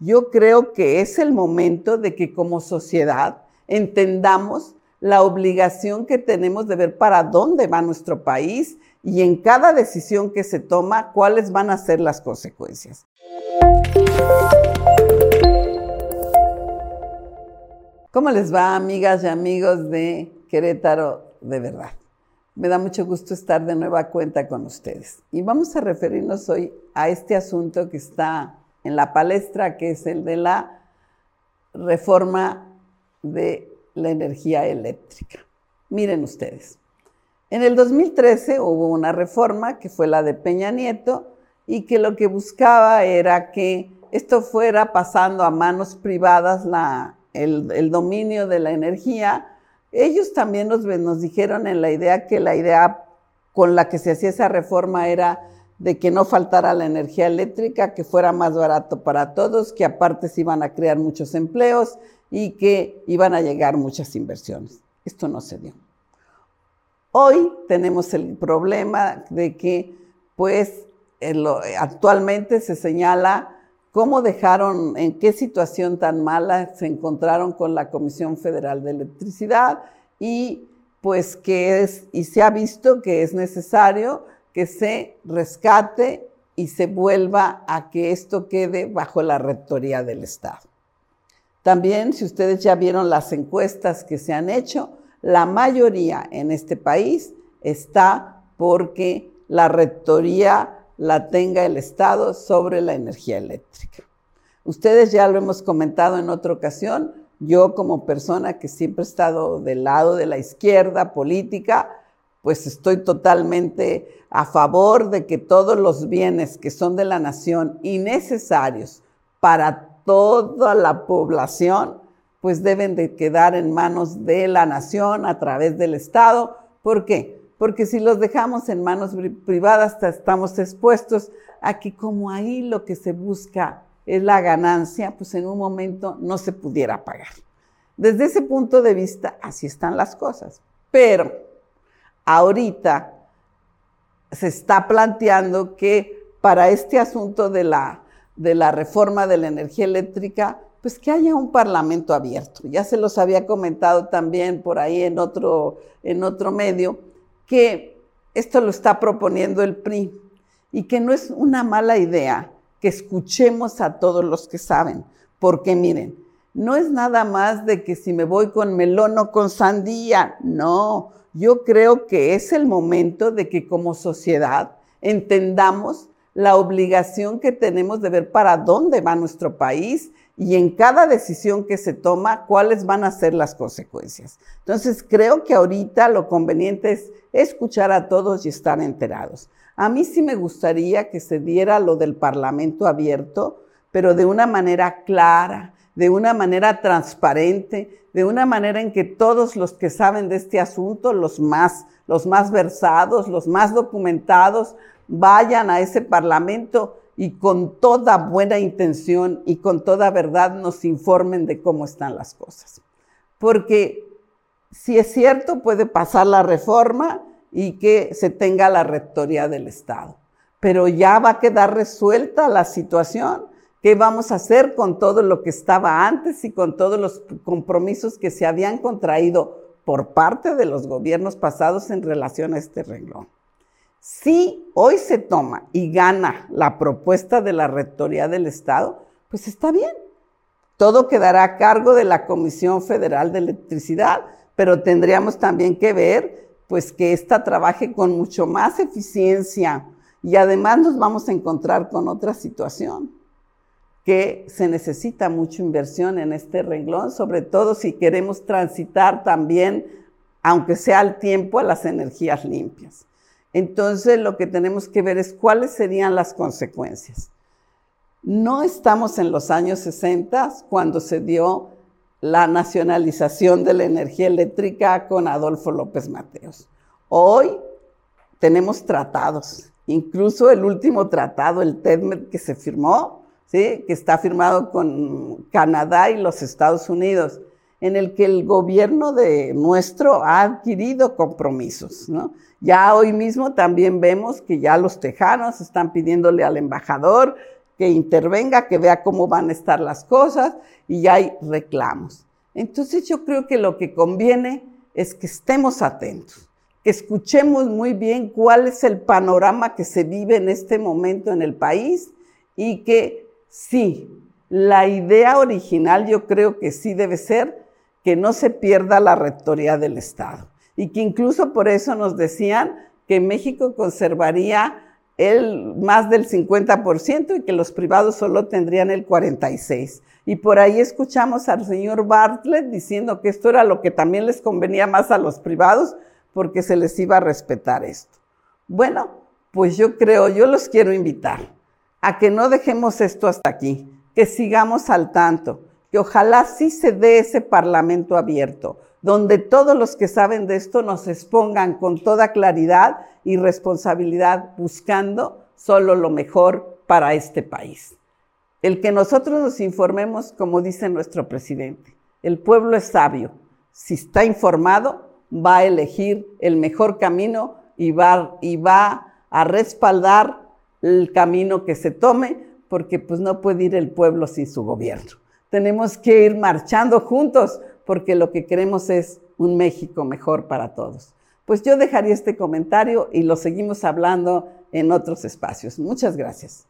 yo creo que es el momento de que como sociedad entendamos la obligación que tenemos de ver para dónde va nuestro país y en cada decisión que se toma, cuáles van a ser las consecuencias. ¿Cómo les va, amigas y amigos de Querétaro de verdad? Me da mucho gusto estar de nueva cuenta con ustedes. Y vamos a referirnos hoy a este asunto que está en la palestra, que es el de la reforma de la energía eléctrica. Miren ustedes, en el 2013 hubo una reforma que fue la de Peña Nieto y que lo que buscaba era que esto fuera pasando a manos privadas el, dominio de la energía, ellos también nos, nos dijeron en la idea que la idea con la que se hacía esa reforma era de que no faltara la energía eléctrica, que fuera más barato para todos, que aparte se iban a crear muchos empleos y que iban a llegar muchas inversiones. Esto no se dio. Hoy tenemos el problema de que, pues, actualmente se señala cómo dejaron, en qué situación tan mala se encontraron con la Comisión Federal de Electricidad y pues que es, y se ha visto que es necesario que se rescate y se vuelva a que esto quede bajo la rectoría del Estado. También, si ustedes ya vieron las encuestas que se han hecho, la mayoría en este país está porque la rectoría la tenga el Estado sobre la energía eléctrica. Ustedes ya lo hemos comentado en otra ocasión, yo como persona que siempre he estado del lado de la izquierda política, pues estoy totalmente a favor de que todos los bienes que son de la nación y necesarios para toda la población, pues deben de quedar en manos de la nación a través del Estado. ¿Por qué? porque si los dejamos en manos privadas estamos expuestos a que como ahí lo que se busca es la ganancia, pues en un momento no se pudiera pagar. Desde ese punto de vista, así están las cosas. Pero ahorita se está planteando que para este asunto de la, de la reforma de la energía eléctrica, pues que haya un parlamento abierto. Ya se los había comentado también por ahí en otro, en otro medio que esto lo está proponiendo el PRI y que no es una mala idea que escuchemos a todos los que saben, porque miren, no es nada más de que si me voy con melón o con sandía, no, yo creo que es el momento de que como sociedad entendamos la obligación que tenemos de ver para dónde va nuestro país y en cada decisión que se toma, cuáles van a ser las consecuencias. Entonces, creo que ahorita lo conveniente es escuchar a todos y estar enterados. A mí sí me gustaría que se diera lo del Parlamento abierto, pero de una manera clara, de una manera transparente, de una manera en que todos los que saben de este asunto, los más, los más versados, los más documentados, vayan a ese Parlamento y con toda buena intención y con toda verdad nos informen de cómo están las cosas. Porque si es cierto, puede pasar la reforma y que se tenga la rectoría del Estado. Pero ya va a quedar resuelta la situación. ¿Qué vamos a hacer con todo lo que estaba antes y con todos los compromisos que se habían contraído por parte de los gobiernos pasados en relación a este renglón? Si hoy se toma y gana la propuesta de la Rectoría del Estado, pues está bien. Todo quedará a cargo de la Comisión Federal de Electricidad, pero tendríamos también que ver pues que ésta trabaje con mucho más eficiencia y además nos vamos a encontrar con otra situación, que se necesita mucha inversión en este renglón, sobre todo si queremos transitar también, aunque sea al tiempo, a las energías limpias. Entonces lo que tenemos que ver es cuáles serían las consecuencias. No estamos en los años 60 cuando se dio la nacionalización de la energía eléctrica con Adolfo López Mateos. Hoy tenemos tratados, incluso el último tratado, el TEDMED que se firmó, ¿sí? que está firmado con Canadá y los Estados Unidos, en el que el gobierno de nuestro ha adquirido compromisos. ¿no? Ya hoy mismo también vemos que ya los tejanos están pidiéndole al embajador que intervenga, que vea cómo van a estar las cosas y hay reclamos. Entonces yo creo que lo que conviene es que estemos atentos, que escuchemos muy bien cuál es el panorama que se vive en este momento en el país y que sí, la idea original yo creo que sí debe ser que no se pierda la rectoría del Estado y que incluso por eso nos decían que México conservaría el más del 50% y que los privados solo tendrían el 46%. Y por ahí escuchamos al señor Bartlett diciendo que esto era lo que también les convenía más a los privados porque se les iba a respetar esto. Bueno, pues yo creo, yo los quiero invitar a que no dejemos esto hasta aquí, que sigamos al tanto, que ojalá sí se dé ese parlamento abierto, donde todos los que saben de esto nos expongan con toda claridad y responsabilidad buscando solo lo mejor para este país. El que nosotros nos informemos, como dice nuestro presidente, el pueblo es sabio. Si está informado, va a elegir el mejor camino y va, y va a respaldar el camino que se tome, porque pues no puede ir el pueblo sin su gobierno. Tenemos que ir marchando juntos, porque lo que queremos es un México mejor para todos. Pues yo dejaría este comentario y lo seguimos hablando en otros espacios. Muchas gracias.